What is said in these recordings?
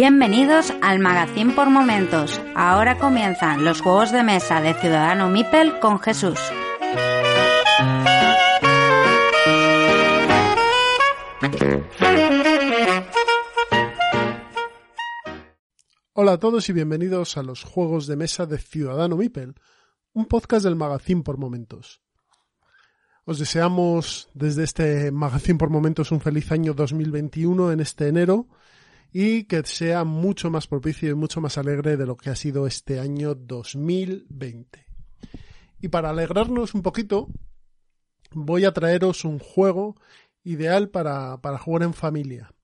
Bienvenidos al Magazine por Momentos. Ahora comienzan los juegos de mesa de Ciudadano Mipel con Jesús. Hola a todos y bienvenidos a los juegos de mesa de Ciudadano Mipel, un podcast del Magazine por Momentos. Os deseamos desde este Magazine por Momentos un feliz año 2021 en este enero y que sea mucho más propicio y mucho más alegre de lo que ha sido este año 2020. Y para alegrarnos un poquito, voy a traeros un juego ideal para, para jugar en familia.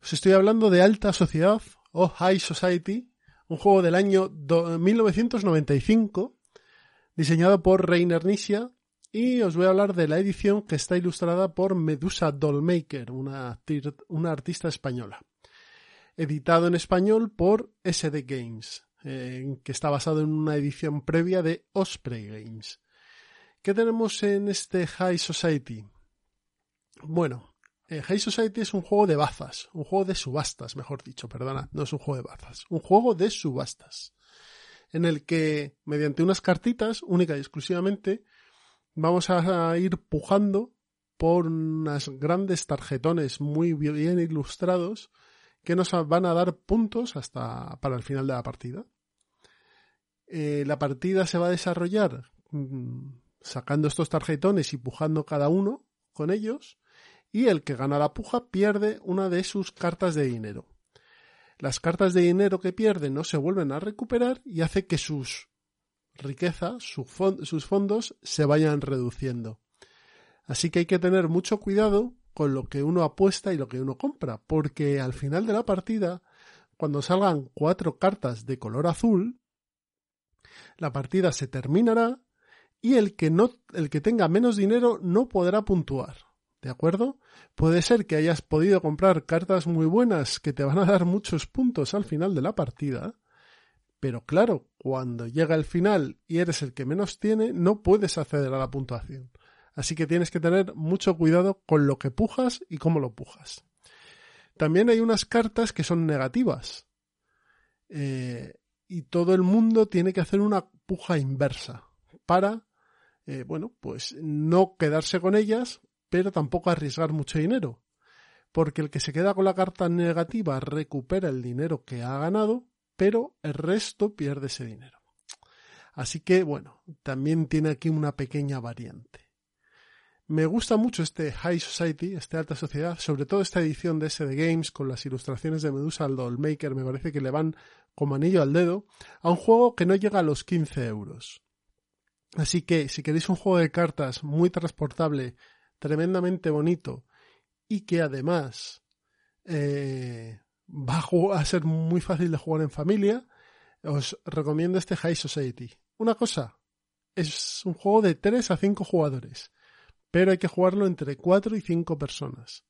Os estoy hablando de Alta Sociedad o High Society, un juego del año 1995, diseñado por Reiner Nisia, y os voy a hablar de la edición que está ilustrada por Medusa Dollmaker, una, una artista española editado en español por SD Games, eh, que está basado en una edición previa de Osprey Games. ¿Qué tenemos en este High Society? Bueno, eh, High Society es un juego de bazas, un juego de subastas, mejor dicho, perdona, no es un juego de bazas, un juego de subastas, en el que mediante unas cartitas, única y exclusivamente, vamos a ir pujando por unas grandes tarjetones muy bien ilustrados que nos van a dar puntos hasta para el final de la partida. Eh, la partida se va a desarrollar mm, sacando estos tarjetones y pujando cada uno con ellos y el que gana la puja pierde una de sus cartas de dinero. Las cartas de dinero que pierde no se vuelven a recuperar y hace que sus riquezas, sus fondos se vayan reduciendo. Así que hay que tener mucho cuidado con lo que uno apuesta y lo que uno compra, porque al final de la partida, cuando salgan cuatro cartas de color azul, la partida se terminará y el que no, el que tenga menos dinero no podrá puntuar. ¿De acuerdo? Puede ser que hayas podido comprar cartas muy buenas que te van a dar muchos puntos al final de la partida, pero claro, cuando llega el final y eres el que menos tiene, no puedes acceder a la puntuación. Así que tienes que tener mucho cuidado con lo que pujas y cómo lo pujas. También hay unas cartas que son negativas. Eh, y todo el mundo tiene que hacer una puja inversa para, eh, bueno, pues no quedarse con ellas, pero tampoco arriesgar mucho dinero. Porque el que se queda con la carta negativa recupera el dinero que ha ganado, pero el resto pierde ese dinero. Así que, bueno, también tiene aquí una pequeña variante. Me gusta mucho este High Society, este alta sociedad, sobre todo esta edición de SD Games con las ilustraciones de Medusa al Dollmaker, me parece que le van como anillo al dedo, a un juego que no llega a los 15 euros. Así que si queréis un juego de cartas muy transportable, tremendamente bonito y que además eh, va a ser muy fácil de jugar en familia, os recomiendo este High Society. Una cosa, es un juego de 3 a 5 jugadores pero hay que jugarlo entre 4 y 5 personas.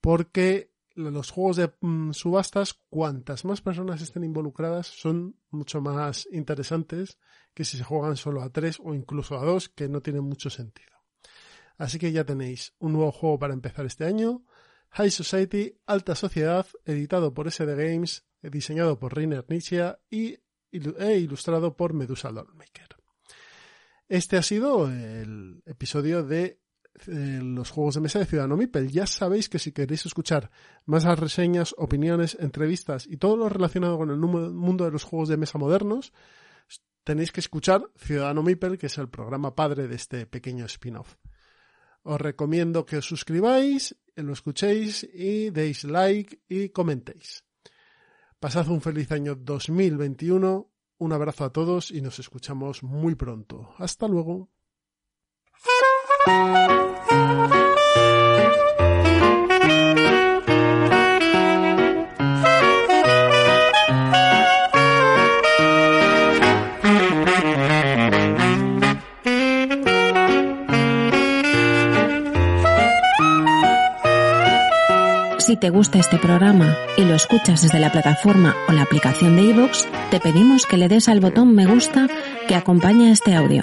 Porque los juegos de mm, subastas, cuantas más personas estén involucradas, son mucho más interesantes que si se juegan solo a 3 o incluso a 2, que no tiene mucho sentido. Así que ya tenéis un nuevo juego para empezar este año. High Society, Alta Sociedad, editado por SD Games, diseñado por Reiner Nietzsche y, e ilustrado por Medusa Dollmaker. Este ha sido el episodio de eh, los juegos de mesa de Ciudadano Mipel. Ya sabéis que si queréis escuchar más reseñas, opiniones, entrevistas y todo lo relacionado con el mundo de los juegos de mesa modernos, tenéis que escuchar Ciudadano Mipel, que es el programa padre de este pequeño spin-off. Os recomiendo que os suscribáis, lo escuchéis y deis like y comentéis. Pasad un feliz año 2021, un abrazo a todos y nos escuchamos muy pronto. Hasta luego. Si te gusta este programa y lo escuchas desde la plataforma o la aplicación de iVoox, te pedimos que le des al botón me gusta que acompaña este audio